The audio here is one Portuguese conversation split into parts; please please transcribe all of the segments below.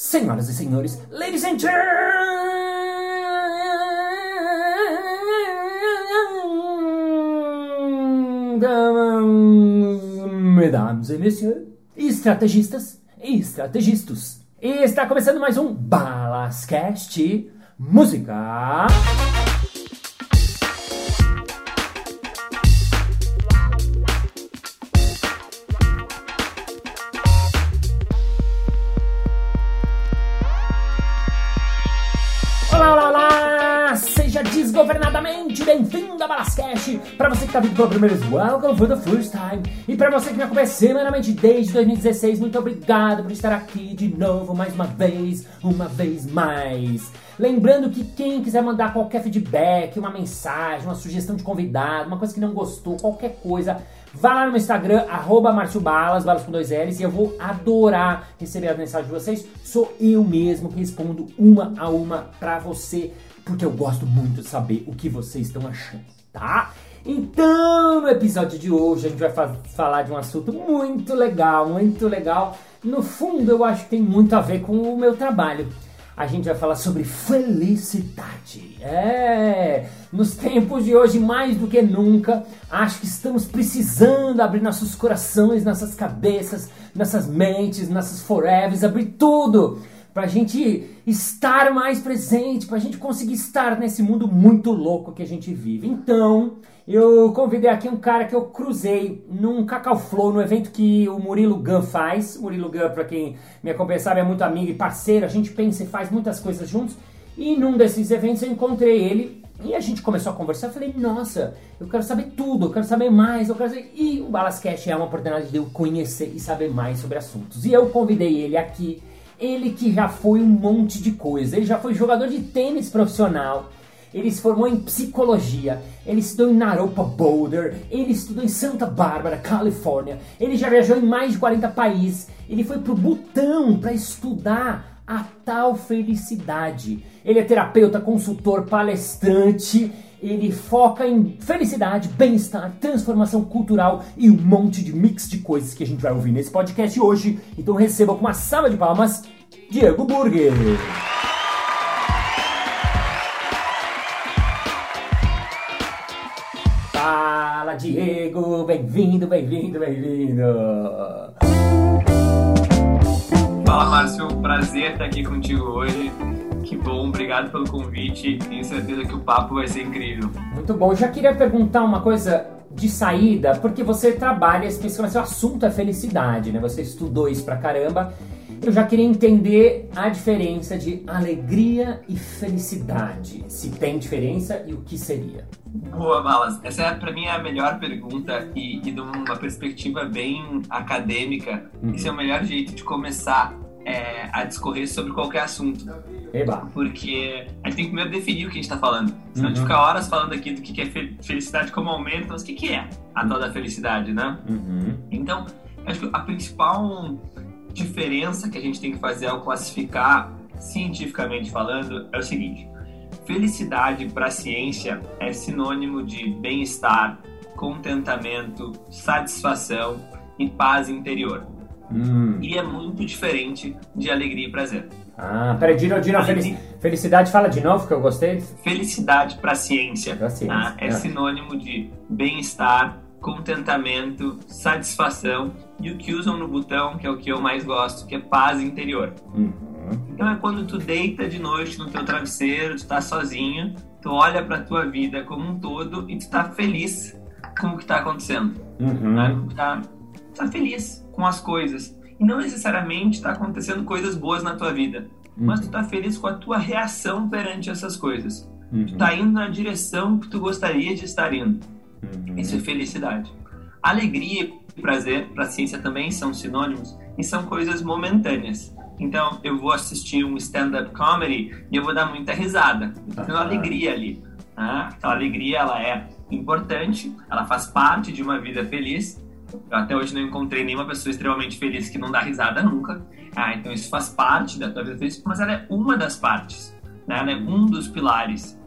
Senhoras e senhores, ladies and gentlemen, mesdames et messieurs, estrategistas e estrategistas. Está começando mais um Balascast Música. Bem-vindo a Balascast! Para você que está vindo pela primeira vez, welcome for the first time! E para você que me acompanha semanalmente desde 2016, muito obrigado por estar aqui de novo, mais uma vez, uma vez mais! Lembrando que quem quiser mandar qualquer feedback, uma mensagem, uma sugestão de convidado, uma coisa que não gostou, qualquer coisa, Vá lá no meu Instagram, arroba Balas, balas com dois L's, e eu vou adorar receber as mensagens de vocês. Sou eu mesmo que respondo uma a uma pra você, porque eu gosto muito de saber o que vocês estão achando, tá? Então, no episódio de hoje, a gente vai fa falar de um assunto muito legal, muito legal. No fundo, eu acho que tem muito a ver com o meu trabalho a gente vai falar sobre felicidade. É, nos tempos de hoje, mais do que nunca, acho que estamos precisando abrir nossos corações, nossas cabeças, nossas mentes, nossas forevers, abrir tudo para a gente estar mais presente, para a gente conseguir estar nesse mundo muito louco que a gente vive. Então, eu convidei aqui um cara que eu cruzei num Cacau Flow, no evento que o Murilo Gun faz. O Murilo Gun, para quem me acompanha sabe, é muito amigo e parceiro, a gente pensa e faz muitas coisas juntos. E num desses eventos eu encontrei ele e a gente começou a conversar. Eu falei, nossa, eu quero saber tudo, eu quero saber mais, eu quero saber... E o Balascast é uma oportunidade de eu conhecer e saber mais sobre assuntos. E eu convidei ele aqui ele que já foi um monte de coisa. Ele já foi jogador de tênis profissional. Ele se formou em psicologia. Ele estudou em Naropa Boulder. Ele estudou em Santa Bárbara, Califórnia. Ele já viajou em mais de 40 países. Ele foi pro Butão para estudar a tal felicidade. Ele é terapeuta, consultor, palestrante ele foca em felicidade, bem-estar, transformação cultural e um monte de mix de coisas que a gente vai ouvir nesse podcast hoje. Então receba com uma salva de palmas, Diego Burger. Fala, Diego! Bem-vindo, bem-vindo, bem-vindo! Fala, Márcio. Prazer estar aqui contigo hoje. Que bom, obrigado pelo convite. Tenho certeza que o papo vai ser incrível. Muito bom. Já queria perguntar uma coisa de saída, porque você trabalha especificamente, o assunto é felicidade, né? Você estudou isso pra caramba. Eu já queria entender a diferença de alegria e felicidade. Se tem diferença e o que seria. Boa, Balas. Essa é, para mim, é a melhor pergunta e, e de uma perspectiva bem acadêmica. Uhum. Esse é o melhor jeito de começar é, a discorrer sobre qualquer assunto. Eba. Porque a gente tem que primeiro definir o que a gente está falando. Senão uhum. a gente uhum. fica horas falando aqui do que é felicidade como aumento, mas o que é a tal da felicidade, né? Uhum. Então, acho que a principal diferença que a gente tem que fazer ao classificar, cientificamente falando, é o seguinte: felicidade para a ciência é sinônimo de bem-estar, contentamento, satisfação e paz interior. Hum. E é muito diferente de alegria e prazer. Ah, peraí, Dino, Dino, felic... felicidade, fala de novo que eu gostei. Felicidade para a ciência, ciência. Tá? é, é sinônimo de bem-estar, contentamento, satisfação e o que usam no botão, que é o que eu mais gosto, que é paz interior. Uhum. Então é quando tu deita de noite no teu travesseiro, tu tá sozinho, tu olha para tua vida como um todo e tu tá feliz com o que tá acontecendo. Uhum. Né? Tá, tá feliz com as coisas. E não necessariamente está acontecendo coisas boas na tua vida, uhum. mas tu está feliz com a tua reação perante essas coisas. Uhum. Tu está indo na direção que tu gostaria de estar indo. Uhum. Isso é felicidade. Alegria e prazer, para a ciência também são sinônimos e são coisas momentâneas. Então, eu vou assistir um stand-up comedy e eu vou dar muita risada. Eu tenho alegria ali. Tá? Então, a alegria ela é importante, ela faz parte de uma vida feliz, eu até hoje não encontrei nenhuma pessoa extremamente feliz que não dá risada nunca. Ah, então isso faz parte da tua vida feliz, mas ela é uma das partes, né? ela é um dos pilares.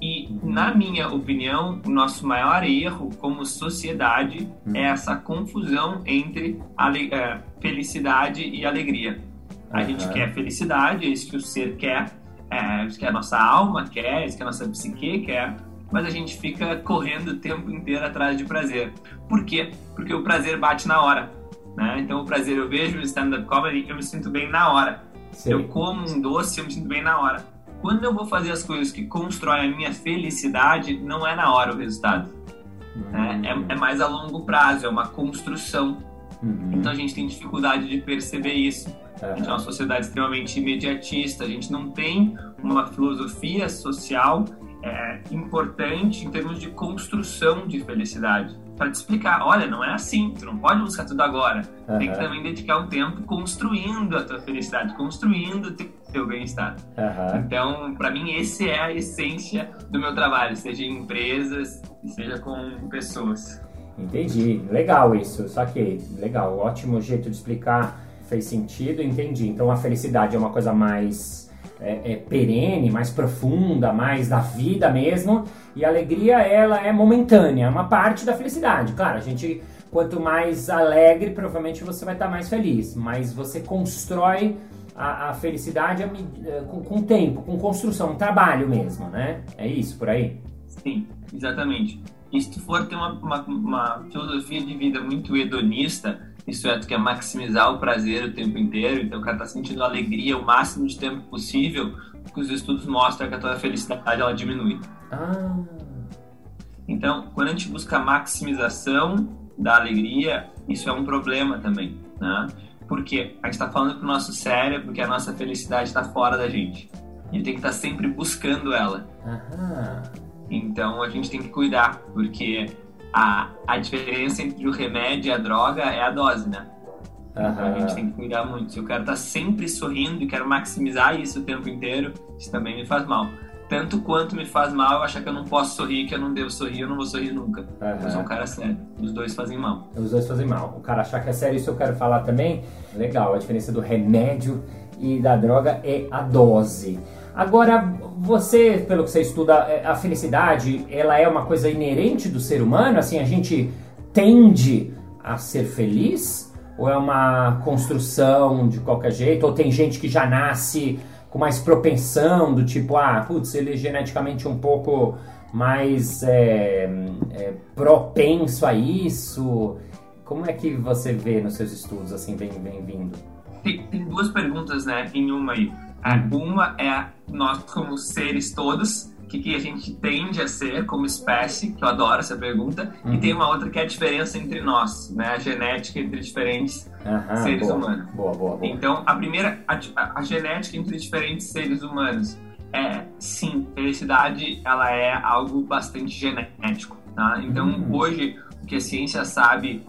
E, na minha opinião, o nosso maior erro como sociedade é essa confusão entre é, felicidade e alegria. A uhum. gente quer felicidade, é isso que o ser quer, é isso que a nossa alma quer, é isso que a nossa psique quer, mas a gente fica correndo o tempo inteiro atrás de prazer. Por quê? Porque o prazer bate na hora. Né? Então, o prazer, eu vejo stand-up comedy, eu me sinto bem na hora. Sim. Eu como um doce, eu me sinto bem na hora. Quando eu vou fazer as coisas que constroem a minha felicidade, não é na hora o resultado. Né? É, é, mais a longo prazo, é uma construção. Uhum. Então a gente tem dificuldade de perceber isso. Uhum. A gente é uma sociedade extremamente imediatista, a gente não tem uma filosofia social é, importante em termos de construção de felicidade. Para te explicar, olha, não é assim, tu não pode buscar tudo agora. Uhum. Tem que também dedicar um tempo construindo a tua felicidade, construindo o teu bem-estar. Uhum. Então, para mim, esse é a essência do meu trabalho, seja em empresas, seja com pessoas. Entendi, legal isso, saquei, legal, ótimo jeito de explicar, fez sentido, entendi. Então, a felicidade é uma coisa mais é, é, perene, mais profunda, mais da vida mesmo. E a alegria, ela é momentânea, é uma parte da felicidade. Claro, a gente, quanto mais alegre, provavelmente você vai estar mais feliz. Mas você constrói a, a felicidade é, com, com tempo, com construção, um trabalho mesmo, né? É isso, por aí? Sim, exatamente. E se tu for ter uma, uma, uma filosofia de vida muito hedonista, isso é, tu quer maximizar o prazer o tempo inteiro, então o cara tá sentindo alegria o máximo de tempo possível, porque os estudos mostram que a tua felicidade ela diminui. Ah. Então, quando a gente busca a maximização da alegria, isso é um problema também, né? Porque a gente está falando pro nosso cérebro que a nossa felicidade está fora da gente. Ele tem que estar tá sempre buscando ela. Aham. Então a gente tem que cuidar, porque a, a diferença entre o remédio e a droga é a dose, né? Uhum. Então a gente tem que cuidar muito. Se o cara tá sempre sorrindo e quero maximizar isso o tempo inteiro, isso também me faz mal. Tanto quanto me faz mal eu achar que eu não posso sorrir, que eu não devo sorrir, eu não vou sorrir nunca. Uhum. Eu sou um cara sério. Os dois fazem mal. Os dois fazem mal. O cara achar que é sério, isso eu quero falar também. Legal, a diferença do remédio e da droga é a dose. Agora, você, pelo que você estuda, é, a felicidade, ela é uma coisa inerente do ser humano? Assim, a gente tende a ser feliz? Ou é uma construção de qualquer jeito? Ou tem gente que já nasce com mais propensão, do tipo, ah, putz, ele é geneticamente um pouco mais é, é, propenso a isso? Como é que você vê nos seus estudos, assim, vem, vem vindo? Tem, tem duas perguntas, né, em uma aí. Uma é nós como seres todos, o que, que, a gente tende a ser como espécie, que eu adoro essa pergunta, uhum. e tem uma outra que é a diferença entre nós, né? A genética entre diferentes uhum, seres boa, humanos. Boa, boa, boa. Então, a primeira, a, a, genética entre diferentes seres humanos é, sim, felicidade, ela é algo bastante genético, tá? Então, uhum. hoje, o que a ciência sabe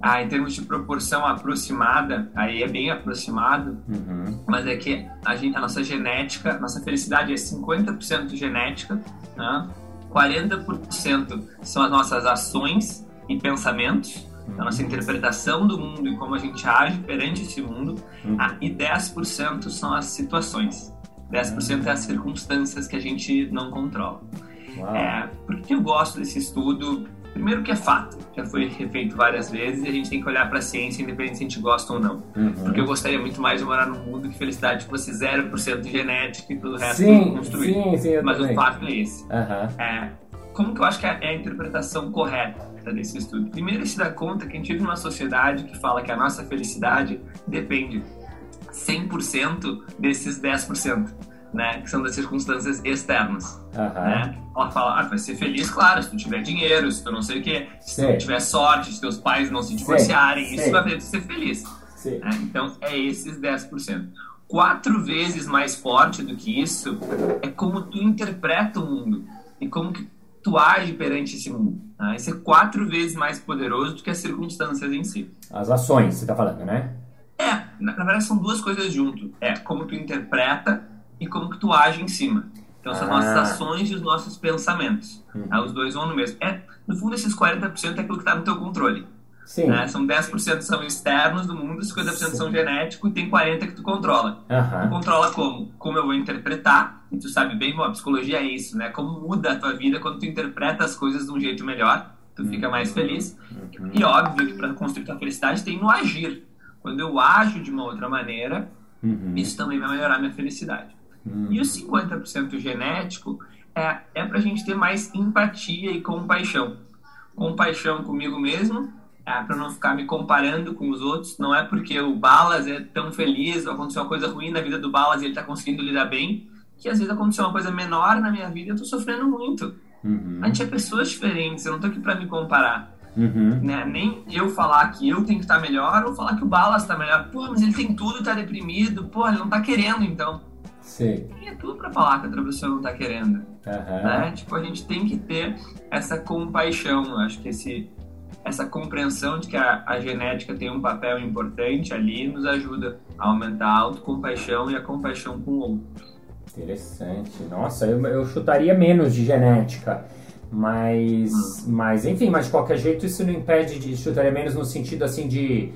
ah, em termos de proporção aproximada, aí é bem aproximado, uhum. mas é que a, gente, a, nossa genética, nossa felicidade é 50% genética, né? 40% são as nossas ações e pensamentos, a nossa uhum. interpretação do mundo e como a gente age perante esse mundo, uhum. ah, e 10% são as situações. 10% é as circunstâncias que a gente não controla. É, por que eu gosto desse estudo? Primeiro que é fato, já foi refeito várias vezes e a gente tem que olhar para a ciência independente se a gente gosta ou não. Uhum. Porque eu gostaria muito mais de morar num mundo que felicidade fosse 0% de genética e tudo o resto sim, construído. Sim, sim, Mas também. o fato é esse. Uhum. É, como que eu acho que é, é a interpretação correta desse estudo? Primeiro, se dá conta que a gente vive numa sociedade que fala que a nossa felicidade depende 100% desses 10% né? Que são das circunstâncias externas. Uhum. Né? Ela fala, ah, vai ser feliz, claro, se tu tiver dinheiro, se tu não sei o quê, se sei. tu tiver sorte, se teus pais não se divorciarem, sei. isso sei. vai fazer tu ser feliz. Né? Então, é esses 10%. Quatro vezes mais forte do que isso é como tu interpreta o mundo e como que tu age perante esse mundo. Né? Isso é quatro vezes mais poderoso do que as circunstâncias em si. As ações, você está falando, né? É, na, na verdade são duas coisas junto. É como tu interpreta e como que tu age em cima. Então são ah. as nossas ações e os nossos pensamentos. Uhum. os dois vão no mesmo. É, no fundo, esses 40% é aquilo que está no teu controle. Sim. Né? São 10% são externos do mundo, 50% Sim. são genético e tem 40% que tu controla. Uhum. Tu controla como? Como eu vou interpretar, e tu sabe bem, bom, a psicologia é isso, né? Como muda a tua vida quando tu interpreta as coisas de um jeito melhor, tu fica uhum. mais feliz. Uhum. E óbvio que para construir tua felicidade tem no agir. Quando eu ajo de uma outra maneira, Uhum. Isso também vai melhorar minha felicidade. Uhum. E o 50% genético é, é para a gente ter mais empatia e compaixão. Compaixão comigo mesmo, é, para não ficar me comparando com os outros. Não é porque o Balas é tão feliz ou aconteceu uma coisa ruim na vida do Balas e ele está conseguindo lidar bem, que às vezes aconteceu uma coisa menor na minha vida e eu estou sofrendo muito. Uhum. A gente é pessoas diferentes, eu não estou aqui para me comparar. Uhum. Né? Nem eu falar que eu tenho que estar melhor ou falar que o Balas está melhor. Pô, mas ele tem tudo e tá deprimido. Pô, ele não está querendo então. Sim. Tem tudo para falar que a outra pessoa não está querendo. Uhum. Né? Tipo, a gente tem que ter essa compaixão. Acho que esse, essa compreensão de que a, a, genética tem um papel importante ali nos ajuda a aumentar a autocompaixão e a compaixão com o outro. Interessante. Nossa, eu, eu chutaria menos de genética. Mas, mas, enfim, mas de qualquer jeito isso não impede de chutaria menos no sentido assim de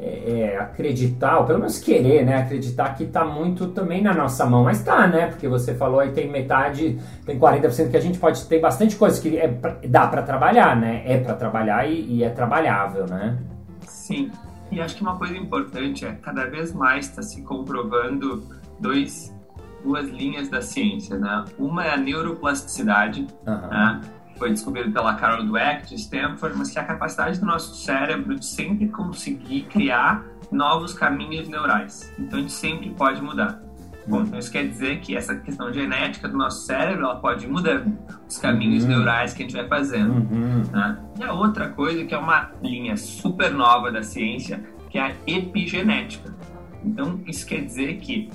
é, é, acreditar, ou pelo menos querer, né? Acreditar que está muito também na nossa mão. Mas tá, né? Porque você falou aí tem metade, tem 40% que a gente pode ter bastante coisa que é pra, dá para trabalhar, né? É para trabalhar e, e, é trabalhável, né? Sim. E acho que uma coisa importante é cada vez mais está se comprovando dois duas linhas da ciência, né? Uma é a neuroplasticidade, uhum. né? Foi descobrido pela Carol Dweck de Stanford, mas que é a capacidade do nosso cérebro de sempre conseguir criar novos caminhos neurais. Então a gente sempre pode mudar. Bom, então isso quer dizer que essa questão genética do nosso cérebro ela pode ir mudando os caminhos uhum. neurais que a gente vai fazendo. Uhum. Né? E a outra coisa que é uma linha super nova da ciência, que é a epigenética. Então isso quer dizer que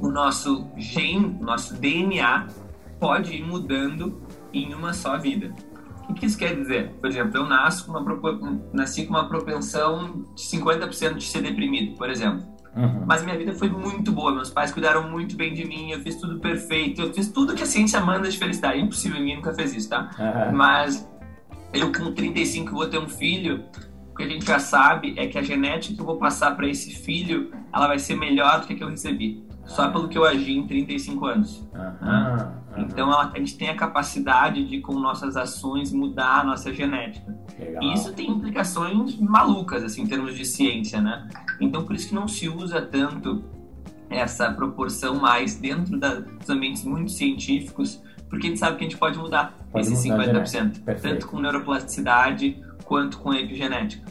o nosso gene, nosso DNA, pode ir mudando em uma só vida. O que isso quer dizer? Por exemplo, eu nasço com uma, nasci com uma propensão de 50% de ser deprimido, por exemplo. Uhum. Mas minha vida foi muito boa, meus pais cuidaram muito bem de mim, eu fiz tudo perfeito, eu fiz tudo que a ciência manda de felicidade. É impossível, ninguém nunca fez isso, tá? Uhum. Mas eu com 35 vou ter um filho, o que a gente já sabe é que a genética que eu vou passar para esse filho, ela vai ser melhor do que a que eu recebi só pelo que eu agi em 35 anos. Uhum, Então a gente tem a capacidade de, com nossas ações, mudar a nossa genética. Legal. E isso tem implicações malucas, assim, em termos de ciência, né? Então por isso que não se usa tanto essa proporção mais dentro da, dos ambientes muito científicos, porque a gente sabe que a gente pode mudar pode esses mudar 50%, tanto com neuroplasticidade quanto com epigenética.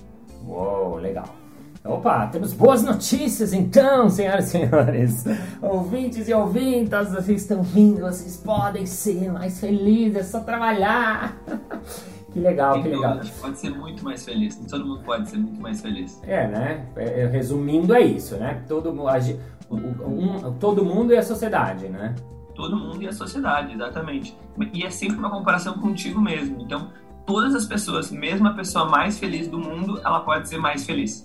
Uou, legal. Opa, temos boas notícias então, senhoras e senhores. Ouvintes e ouvintas, vocês estão vindo, vocês podem ser mais felizes, é só trabalhar. Que legal, que legal. Pode ser muito mais feliz. Todo mundo pode ser muito mais feliz. É, né? É, é resumindo, é isso, né? Todo, um, todo mundo e a sociedade, né? Todo mundo e a sociedade, exatamente. E é sempre uma comparação contigo mesmo. Então, todas as pessoas, mesmo a pessoa mais feliz do mundo, ela pode ser mais feliz.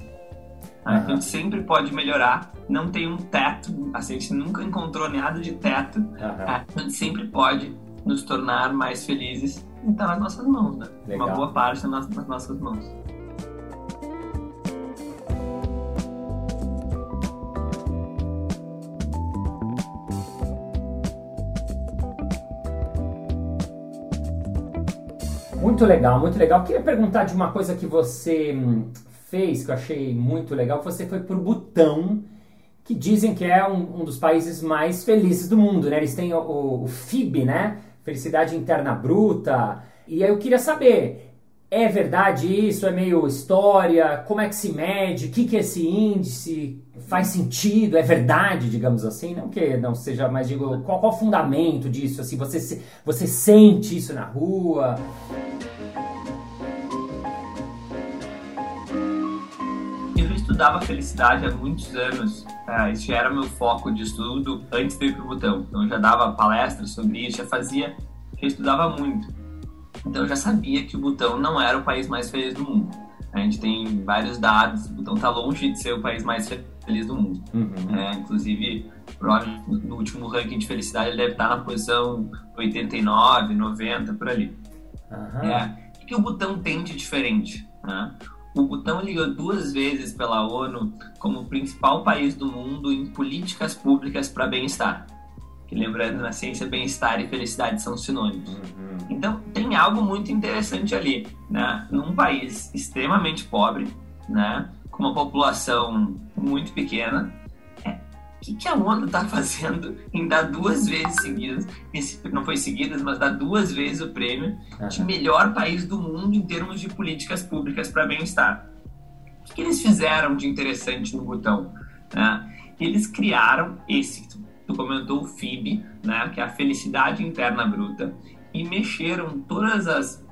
Uhum. Então a gente sempre pode melhorar, não tem um teto, a gente nunca encontrou nada de teto, uhum. a gente sempre pode nos tornar mais felizes e está nas nossas mãos, né? Legal. Uma boa parte nas, nas nossas mãos. Muito legal, muito legal. Queria perguntar de uma coisa que você hum, fez, que eu achei muito legal, você foi pro Butão, que dizem que é um, um dos países mais felizes do mundo, né? Eles têm o, o, FIB, né? Felicidade Interna Bruta. E aí eu queria saber, é verdade isso? É meio história? Como é que se mede? O que, que é esse índice? Faz sentido? É verdade, digamos assim? Não que não seja, mas digo, qual, qual o fundamento disso? Assim, você, você sente isso na rua? Estudava felicidade há muitos anos. Isso já era meu foco de estudo antes de ir para o Butão. Então, eu já dava palestras sobre isso, já fazia, já estudava muito. Então, eu já sabia que o Butão não era o país mais feliz do mundo. A gente tem vários dados, o Butão está longe de ser o país mais feliz do mundo. Uhum. É, inclusive, no último ranking de felicidade ele deve estar na posição 89, 90, por ali. Uhum. É, o que o Butão tem de diferente? Né? O Butão ligou duas vezes pela ONU como o principal país do mundo em políticas públicas para bem-estar. Que lembrando, na ciência, bem-estar e felicidade são sinônimos. Uhum. Então, tem algo muito interessante ali. Né? Num país extremamente pobre, né? com uma população muito pequena, que, que a ONU está fazendo em dar duas vezes seguidas, não foi seguidas, mas dar duas vezes o prêmio de melhor país do mundo em termos de políticas públicas para bem-estar? O que, que, eles fizeram de interessante no botão? Né? Eles criaram esse, tu comentou o FIB, né, que é a Felicidade Interna Bruta, e mexeram todas as,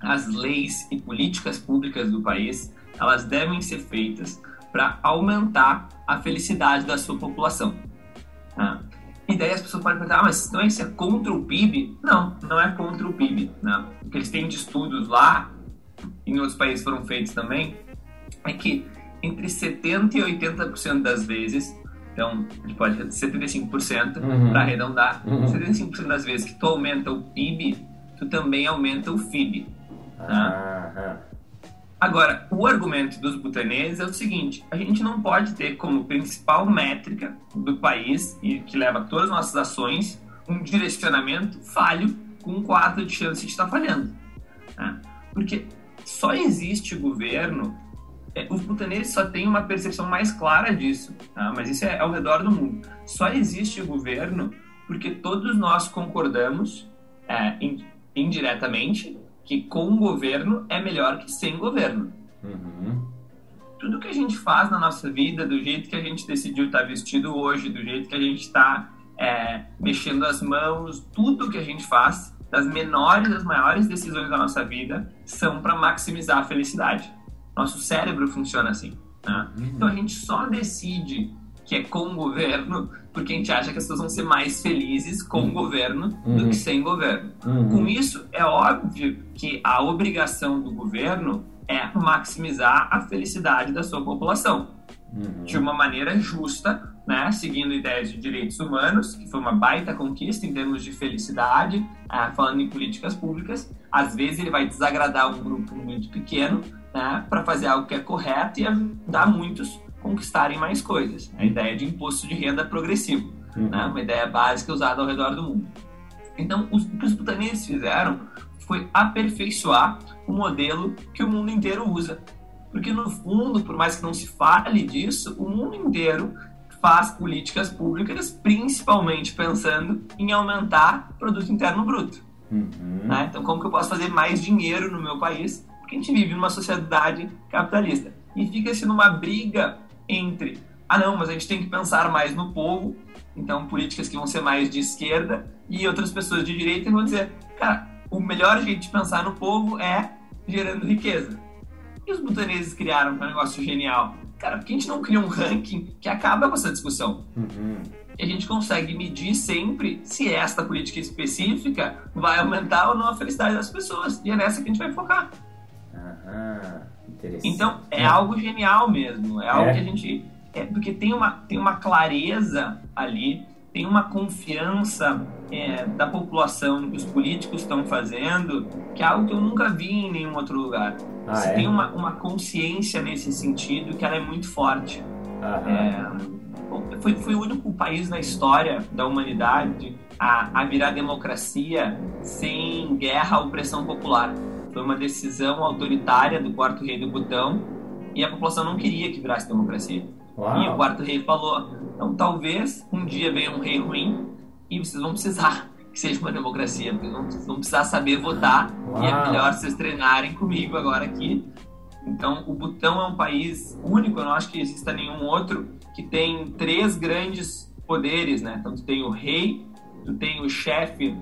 as leis e políticas públicas do país, elas devem ser feitas para aumentar a felicidade da sua população. Né? E daí as pessoas podem perguntar, ah, mas então isso é contra o PIB? Não, não é contra o PIB. Né? O que eles têm de estudos lá, em outros países foram feitos também, é que entre 70% e 80% das vezes, então a gente pode 75% uhum. para arredondar, uhum. 75% das vezes que tu aumenta o PIB, tu também aumenta o FIB. Tá? Uhum. Agora, o argumento dos butaneses é o seguinte: a gente não pode ter como principal métrica do país e que leva todas as nossas ações um direcionamento falho com um quarto de chance de estar falhando. Né? Porque só existe governo, é, os butaneses só têm uma percepção mais clara disso, tá? mas isso é ao redor do mundo. Só existe governo porque todos nós concordamos é, indiretamente que com governo é melhor que sem governo. Uhum. Tudo que a gente faz na nossa vida, do jeito que a gente decidiu estar vestido hoje, do jeito que a gente está é, mexendo as mãos, tudo que a gente faz, das menores às maiores decisões da nossa vida, são para maximizar a felicidade. Nosso cérebro funciona assim. Né? Uhum. Então a gente só decide que é com o governo, porque a gente acha que as pessoas vão ser mais felizes com o governo uhum. do que sem governo. Uhum. Com isso, é óbvio que a obrigação do governo é maximizar a felicidade da sua população. Uhum. De uma maneira justa, né, seguindo ideias de direitos humanos, que foi uma baita conquista em termos de felicidade, é, falando em políticas públicas. Às vezes ele vai desagradar um grupo muito pequeno né, para fazer algo que é correto e ajudar muitos conquistarem mais coisas. A ideia de imposto de renda progressivo, uhum. né? uma ideia básica usada ao redor do mundo. Então, os, o que os butaneses fizeram foi aperfeiçoar o modelo que o mundo inteiro usa. Porque, no fundo, por mais que não se fale disso, o mundo inteiro faz políticas públicas principalmente pensando em aumentar o produto interno bruto. Uhum. Né? Então, como que eu posso fazer mais dinheiro no meu país? Porque a gente vive numa sociedade capitalista. E fica-se numa briga entre, ah não, mas a gente tem que pensar mais no povo, então políticas que vão ser mais de esquerda, e outras pessoas de direita vão dizer, cara, o melhor jeito de pensar no povo é gerando riqueza. E os butaneses criaram um negócio genial. Cara, por que a gente não cria um ranking que acaba com essa discussão? Uhum. E a gente consegue medir sempre se esta política específica vai aumentar ou não a felicidade das pessoas. E é nessa que a gente vai focar. Uhum. Então, é, algo genial mesmo. É algo é. que a gente. É, porque tem uma, tem uma clareza ali, tem uma confiança é, da população no que os políticos estão fazendo, que é algo que eu nunca vi em nenhum outro lugar. Ah, Você é? tem uma, uma consciência nesse sentido que ela é muito forte. É, foi, foi o único país na história da humanidade a, a virar democracia sem guerra ou pressão popular. Foi uma decisão autoritária do quarto rei do Butão e a população não queria que virasse democracia. Uau. E o quarto rei falou: então talvez um dia venha um rei ruim e vocês vão precisar que seja uma democracia, porque vão, vão precisar saber votar Uau. e é melhor vocês treinarem comigo agora aqui. Então, o Butão é um país único, eu não acho que exista nenhum outro, que tem três grandes poderes, né? Então, tu tem o rei, tu tem o chefe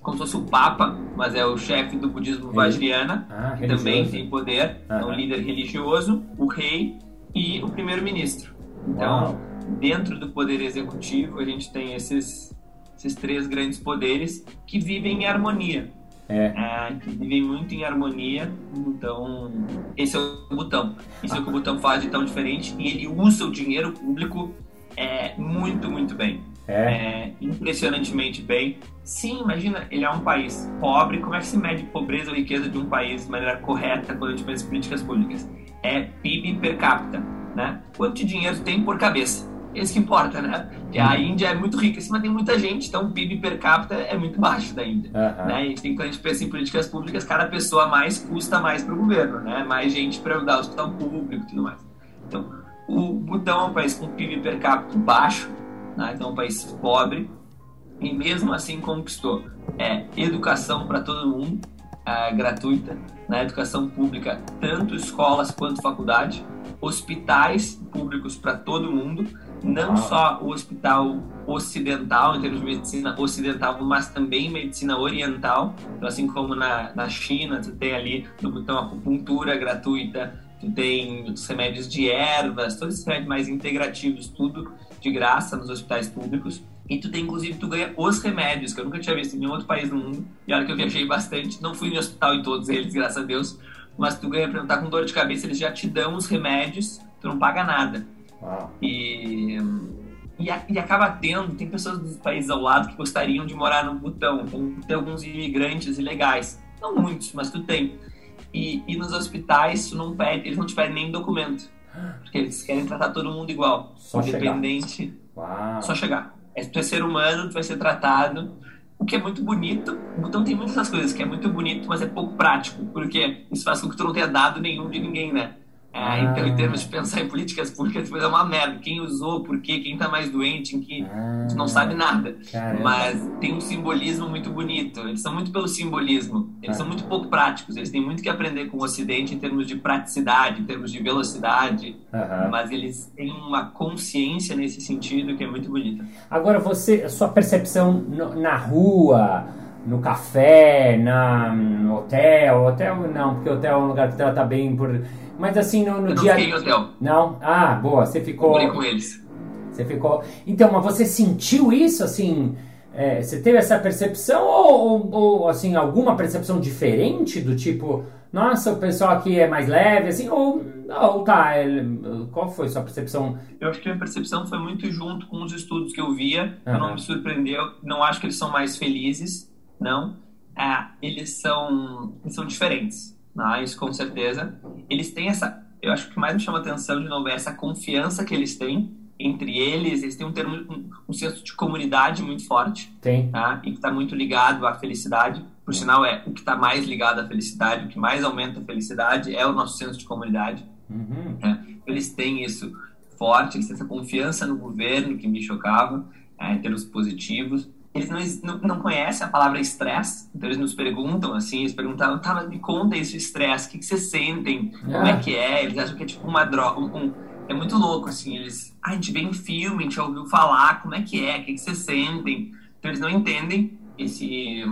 como se fosse o Papa, mas é o chefe do budismo Vajrayana, ah, que também tem poder, é um líder religioso, o rei e o primeiro-ministro. Então, Uau. dentro do poder executivo, a gente tem esses, esses três grandes poderes que vivem em harmonia. É. É, que vivem muito em harmonia. Então, esse é o botão. Isso ah. é o que o botão faz de tão diferente e ele usa o dinheiro público é, muito, muito bem. É. é. impressionantemente bem. Sim, imagina, ele é um país pobre. Como é que se mede pobreza ou riqueza de um país de maneira correta quando a gente pensa em políticas públicas? É PIB per capita, né? Quanto dinheiro tem por cabeça? Esse que importa, né? Porque a Índia é muito rica, mas tem muita gente, então o PIB per capita é muito baixo da Índia. Uhum. Né? Gente tem, quando a gente pensa em políticas públicas, cada pessoa mais custa mais para o governo, né? Mais gente para dar o hospital público e tudo mais. Então, O Butão é um país com PIB per capita baixo, né? então um país pobre, e mesmo assim conquistou é, educação para todo mundo, é, gratuita, na né? educação pública, tanto escolas quanto faculdade, hospitais públicos para todo mundo, não ah. só o hospital ocidental, em termos de medicina ocidental, mas também medicina oriental. Então, assim como na, na China, tu tem ali no botão acupuntura gratuita, tu tem os remédios de ervas, todos esses remédios mais integrativos, tudo de graça nos hospitais públicos. E tu tem, inclusive, tu ganha os remédios, que eu nunca tinha visto em nenhum outro país do mundo. E olha que eu viajei bastante, não fui no hospital em todos eles, graças a Deus. Mas tu ganha, pra não estar tá com dor de cabeça, eles já te dão os remédios, tu não paga nada. E, e, e, acaba tendo, tem pessoas dos países ao lado que gostariam de morar no Butão. Tem, tem alguns imigrantes ilegais. Não muitos, mas tu tem. E, e nos hospitais, tu não pede, eles não te pedem nem documento. Porque eles querem tratar todo mundo igual. Só independente. Chegar. Só chegar. É, tu é ser humano, tu vai ser tratado. O que é muito bonito. O Butão tem muitas coisas que é muito bonito, mas é pouco prático. Porque isso faz com que tu não tenha dado nenhum de ninguém, né? É, então, em termos de pensar em políticas públicas, depois é uma merda. Quem usou, por quê, quem tá mais doente, em que ah, não sabe nada. Caramba. Mas tem um simbolismo muito bonito. Eles são muito pelo simbolismo. Eles ah. são muito pouco práticos. Eles têm muito que aprender com o Ocidente em termos de praticidade, em termos de velocidade. Mas eles têm uma consciência nesse sentido que é muito bonita. Agora, você, a sua percepção na rua, no café, na, no hotel, hotel não, porque hotel é um lugar que trata bem por mas assim, no, no eu dia. Não fiquei em hotel. Não? Ah, boa. Você ficou. Eu com eles. Você ficou. Então, mas você sentiu isso assim? É, você teve essa percepção ou, ou, ou, assim alguma percepção diferente do tipo, nossa, o pessoal aqui é mais leve, assim, ou, ou tá, qual foi sua percepção? Eu acho que a percepção foi muito junto com os estudos que eu via, uhum. não me surpreendeu, não acho que eles são mais felizes, não, é, eles são, eles são diferentes né? isso com certeza. Eles têm essa, eu acho que mais me chama atenção de novo é essa confiança que eles têm entre eles, eles têm um, termo, um, um senso de comunidade muito forte. Tem. Tá? E que está muito ligado à felicidade. Por sinal, é o que está mais ligado à felicidade, o que mais aumenta a felicidade é o nosso senso de comunidade. Uhum. É. Eles têm isso forte, eles têm essa confiança no governo que me chocava, é, em termos positivos eles não, não, conhecem a palavra estresse, então eles nos perguntam assim, eles perguntaram, tá, mas me conta isso, estresse, o que, que vocês sentem, como é que é, eles acham que é tipo uma droga, um, é muito louco, assim, eles, ah, a gente vê em filme, a gente ouviu falar, como é que é, o que, que vocês sentem, então eles não entendem esse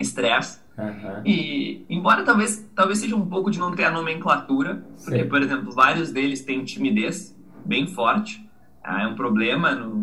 estresse, uhum. e embora talvez, talvez seja um pouco de não ter a nomenclatura, porque, Sim. por exemplo, vários deles têm timidez bem forte, ah, é um problema no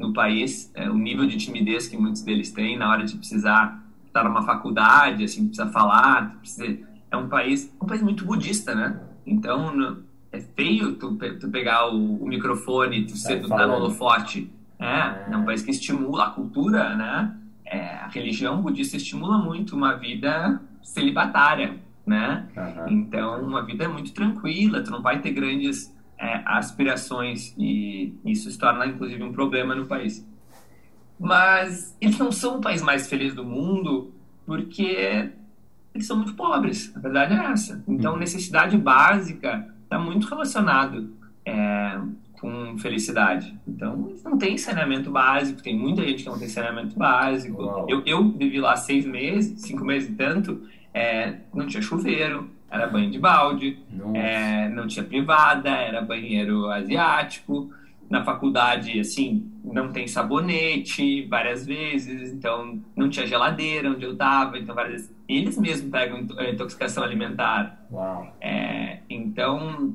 no país, é, o nível de timidez que muitos deles têm na hora de precisar estar numa faculdade, assim, precisa falar, precisa, é um país, um país muito budista, né? Então, no, é feio tu, tu pegar o, o microfone, tu ser tá no holofote, né? É um país que estimula a cultura, né? É, a religião budista estimula muito uma vida celibatária, né? Uhum. Então, uma vida muito tranquila, tu não vai ter grandes é, aspirações e isso se torna inclusive um problema no país. Mas eles não são o país mais feliz do mundo porque eles são muito pobres, a verdade é essa. Então, uhum. necessidade básica está muito relacionado é, com felicidade. Então, eles não têm saneamento básico, tem muita gente que não tem saneamento básico. Eu, eu vivi lá seis meses, cinco meses e tanto, é, não tinha chuveiro, era banho de balde, é, não tinha privada, era banheiro asiático. Na faculdade, assim, não tem sabonete várias vezes, então não tinha geladeira onde eu tava, então várias vezes eles mesmos pegam intoxicação alimentar. Uau. É, então,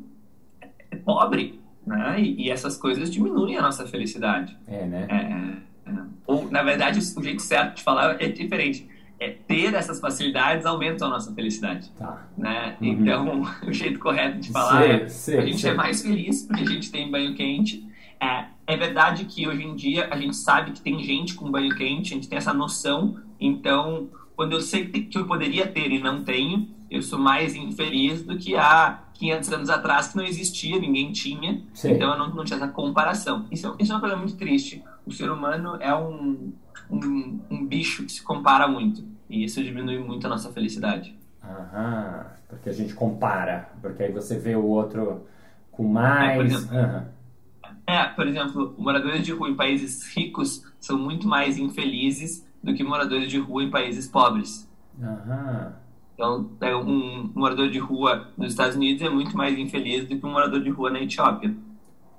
é pobre, né? E, e, essas coisas diminuem a nossa felicidade. É, né? É, é. ou, na verdade, o jeito certo de falar é diferente é, ter essas facilidades aumenta a nossa felicidade. Tá. Né? Uhum. Então, o jeito correto de falar sei, é sei, a gente sei. é mais feliz porque a gente tem banho quente. É, é verdade que hoje em dia a gente sabe que tem gente com banho quente, a gente tem essa noção. Então, quando eu sei que eu poderia ter e não tenho, eu sou mais infeliz do que há 500 anos atrás que não existia, ninguém tinha. Então, eu não, não tinha essa comparação. Isso, isso é uma coisa muito triste. O ser humano é um um, um bicho que se compara muito. E isso diminui muito a nossa felicidade. Aham, porque a gente compara, porque aí você vê o outro com mais. É, por exemplo, Aham. É, por exemplo, moradores de rua em países ricos são muito mais infelizes do que moradores de rua em países pobres. Aham. Então, é, um morador de rua nos Estados Unidos é muito mais infeliz do que um morador de rua na Etiópia.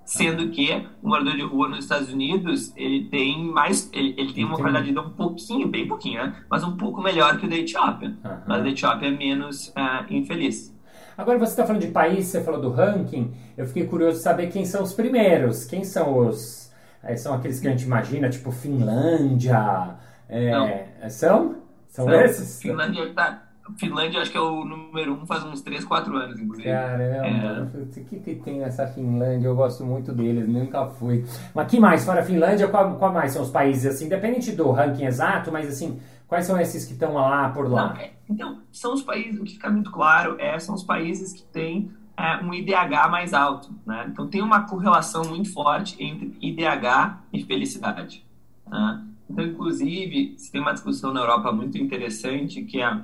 Sendo que o morador de rua nos Estados Unidos, ele tem mais, ele, ele tem uma Entendi. qualidade de vida um pouquinho, bem pouquinho, né? Mas um pouco melhor que o da Etiópia. Aham. Mas a Etiópia é menos ah, infeliz. Agora você está falando de país, você falou do ranking. Eu fiquei curioso de saber quem são os primeiros. Quem são os. eh, São aqueles que a gente imagina, tipo Finlândia. é, são? São Então, esses? Finlândia, tá, Finlândia acho que é o número um faz uns 3, 4 anos, inclusive. Caramba, o que, que tem nessa Finlândia? Eu gosto muito deles, nunca fui. Mas que mais? Fora a Finlândia, qual, qual mais são os países, assim, independente do ranking exato, mas assim, quais são esses que estão lá por lá? Não, é, então, são os países, o que fica muito claro é são os países que têm é, um IDH mais alto. Né? Então, tem uma correlação muito forte entre IDH e felicidade. né? Então, inclusive, se tem uma discussão na Europa muito interessante que é,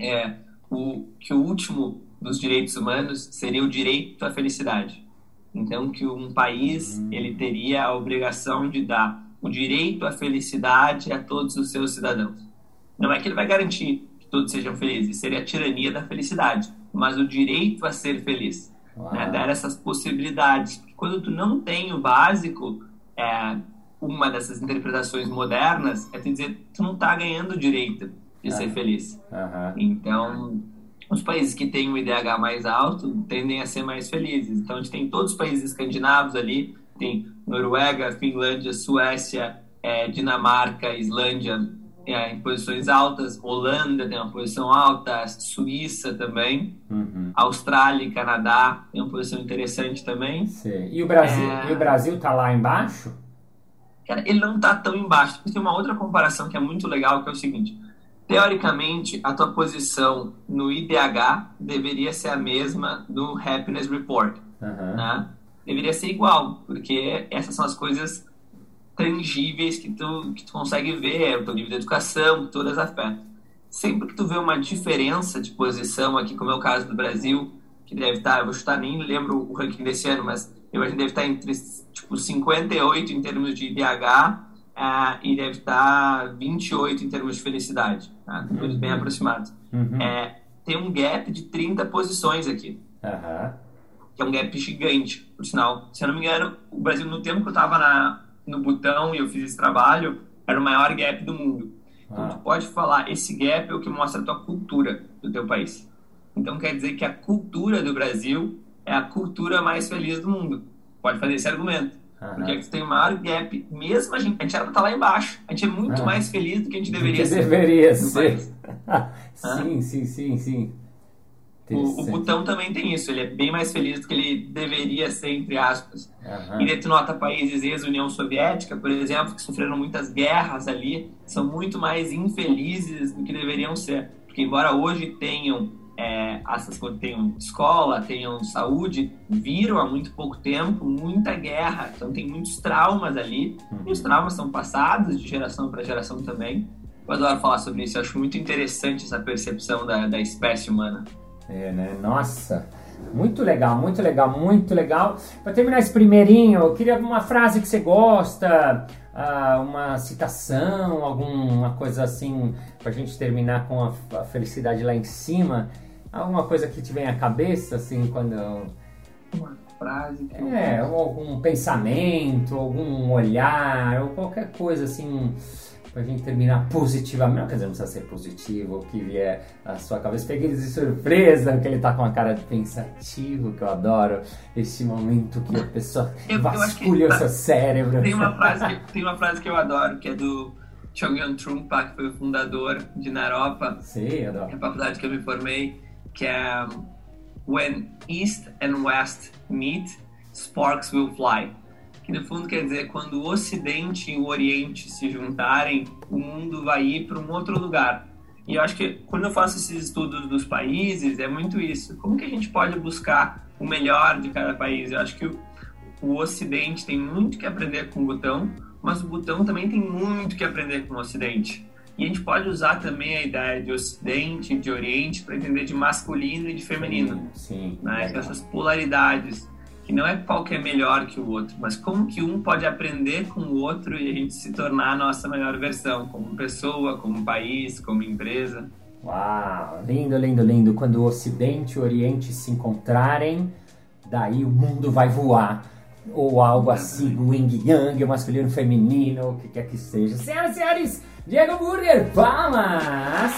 é o, que o último dos direitos humanos seria o direito à felicidade. Então, que um país ele teria a obrigação de dar o direito à felicidade a todos os seus cidadãos. Não é que ele vai garantir que todos sejam felizes, seria a tirania da felicidade, mas o direito a ser feliz, né? dar essas possibilidades. Porque quando tu não tem o básico, é, uma dessas interpretações modernas é tu dizer que tu não está ganhando o direito de ser Ah. feliz. Aham. Então, os países que têm o IDH mais alto tendem a ser mais felizes. Então, a gente tem todos os países escandinavos ali, tem Noruega, Finlândia, Suécia, eh, Dinamarca, Islândia eh, em posições altas, Holanda tem uma posição alta, Suíça também, Uhum. Austrália e Canadá tem uma posição interessante também. Sei. E o Brasil, É. e o Brasil tá lá embaixo? Cara, ele não está tão embaixo. Tem uma outra comparação que é muito legal, que é o seguinte. Teoricamente, a tua posição no IDH deveria ser a mesma do Happiness Report, Aham. né? Deveria ser igual, porque essas são as coisas tangíveis que tu, que tu consegue ver, o teu nível de educação, que todas afetam. Sempre que tu vê uma diferença de posição aqui, como é o caso do Brasil, que deve estar, eu vou chutar, nem lembro o ranking desse ano, mas eu acho que deve estar entre tipo 58 em termos de IDH ah, e deve estar 28 em termos de felicidade, tá? números bem aproximados. Uhum. É, tem um gap de 30 posições aqui Aham. que é um gap gigante, por sinal. Se eu não me engano, o Brasil, no tempo que eu estava no Butão e eu fiz esse trabalho, era o maior gap do mundo. Então, Ah. tu pode falar, esse gap é o que mostra a tua cultura do teu país. Então, quer dizer que a cultura do Brasil é a cultura mais feliz do mundo. Pode fazer esse argumento. Aham. Porque tu tem o maior gap, mesmo a gente, a gente era pra estar lá embaixo. A gente é muito Ah. mais feliz do que a gente deveria ser. deveria ser. sim, sim, sim, sim. O, o. Butão também tem isso, ele é bem mais feliz do que ele deveria ser, entre aspas. Aham. E daí tu nota países ex-União Soviética, por exemplo, que sofreram muitas guerras ali, são muito mais infelizes do que deveriam ser. Porque embora hoje tenham é, essas tenham escola, tenham saúde, viram há muito pouco tempo muita guerra. Então tem muitos traumas ali. E os traumas são passados de geração para geração também. Eu adoro falar sobre isso, eu acho muito interessante essa percepção da, da espécie humana. É, né? Nossa, muito legal, muito legal, muito legal. Para terminar esse primeirinho, eu queria uma frase que você gosta, ah, uma citação, alguma coisa assim, pra gente terminar com a, a felicidade lá em cima. Alguma coisa que te vem à cabeça, assim, quando. Uma frase que eu É, ou algum pensamento, algum olhar, ou qualquer coisa assim, pra gente terminar positivamente. Não quer dizer, não precisa ser positivo, o que vier à sua cabeça. Peguei ele de surpresa, que ele tá com uma cara de pensativo, que eu adoro. Esse momento que a pessoa Eu- eu vasculha o tá- seu cérebro. Tem uma frase que, tem uma frase que eu adoro, que é do Chogyam Trungpa, que foi o fundador de Naropa, Sim, que é adoro. a faculdade que eu me formei, que é When East and West meet, sparks will fly. Que no fundo quer dizer quando o Ocidente e o Oriente se juntarem, o mundo vai ir para um outro lugar. E eu acho que quando eu faço esses estudos dos países, é muito isso. Como que a gente pode buscar o melhor de cada país? Eu acho que o, o Ocidente tem muito que aprender com o Butão, mas o Butão também tem muito que aprender com o Ocidente. E a gente pode usar também a ideia de Ocidente e de Oriente para entender de masculino e de feminino Sim. né? legal. essas polaridades. E não é qual que é melhor que o outro, mas como que um pode aprender com o outro e a gente se tornar a nossa melhor versão, como pessoa, como país, como empresa. Uau, lindo, lindo, lindo. Quando o Ocidente e o Oriente se encontrarem, daí o mundo vai voar. Ou algo assim, o Yin Yang, o masculino feminino, o que quer que seja. Senhoras e senhores, Diego Burger, palmas!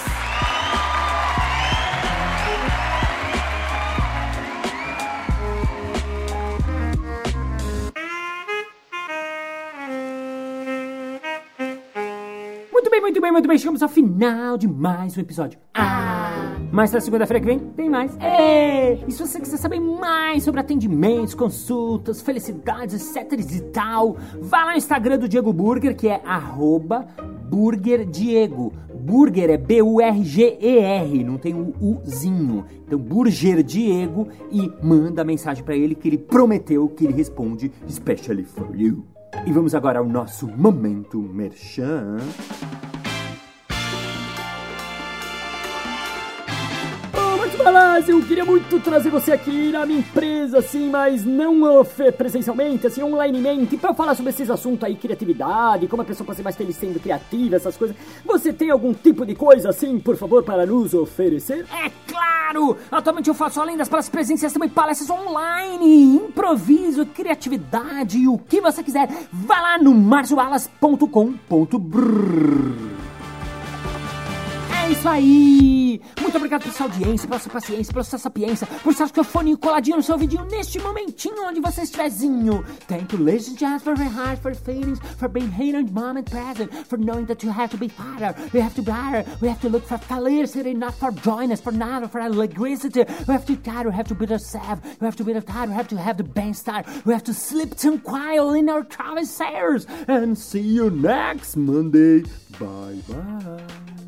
Muito bem, muito bem, muito bem. Chegamos ao final de mais um episódio. Ah! Mas na segunda-feira que vem tem mais. É! E se você quiser saber mais sobre atendimentos, consultas, felicidades, etc e tal, vá lá no Instagram do Diego Burger, que é arroba burgerdiego. Burger é B-U-R-G-E-R, não tem o Uzinho. Então, Burger Diego e manda mensagem para ele que ele prometeu que ele responde especially for you. E vamos agora ao nosso momento merchan. Balas, eu queria muito trazer você aqui na minha empresa, assim, mas não presencialmente, assim, onlinemente, pra falar sobre esses assuntos aí, criatividade, como a pessoa pode ser mais feliz sendo criativa, essas coisas. Você tem algum tipo de coisa, assim, por favor, para nos oferecer? É claro! Atualmente eu faço além das palestras presenciais também palestras online, improviso, criatividade o que você quiser. Vá lá no marcioalas.com.br É isso aí! Muito obrigado pela sua audiência, pela sua paciência, pela sua sapiência, por estar com o fone coladinho no seu ouvidinho neste momentinho onde você estiverzinho. Thank you, ladies and gentlemen, for your heart, for feelings, for being here in the moment present, for knowing that you have to be better, we have to be better, we have to look for felicity, not for joyness, for not for electricity. We have to try, we have to be ourselves, we have to be tired, we have to have the best time, we have to sleep tranquil in our travesseiros. And see you next Monday. Bye bye.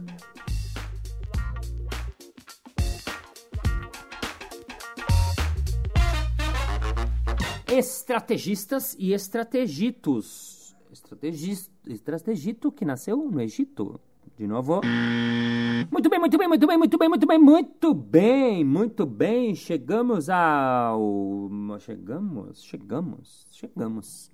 Estrategistas e estrategitos. Estrategis, estrategito que nasceu no Egito. De novo. Muito bem, muito bem, muito bem, muito bem, muito bem, muito bem, muito bem. Chegamos ao. Chegamos, chegamos, chegamos.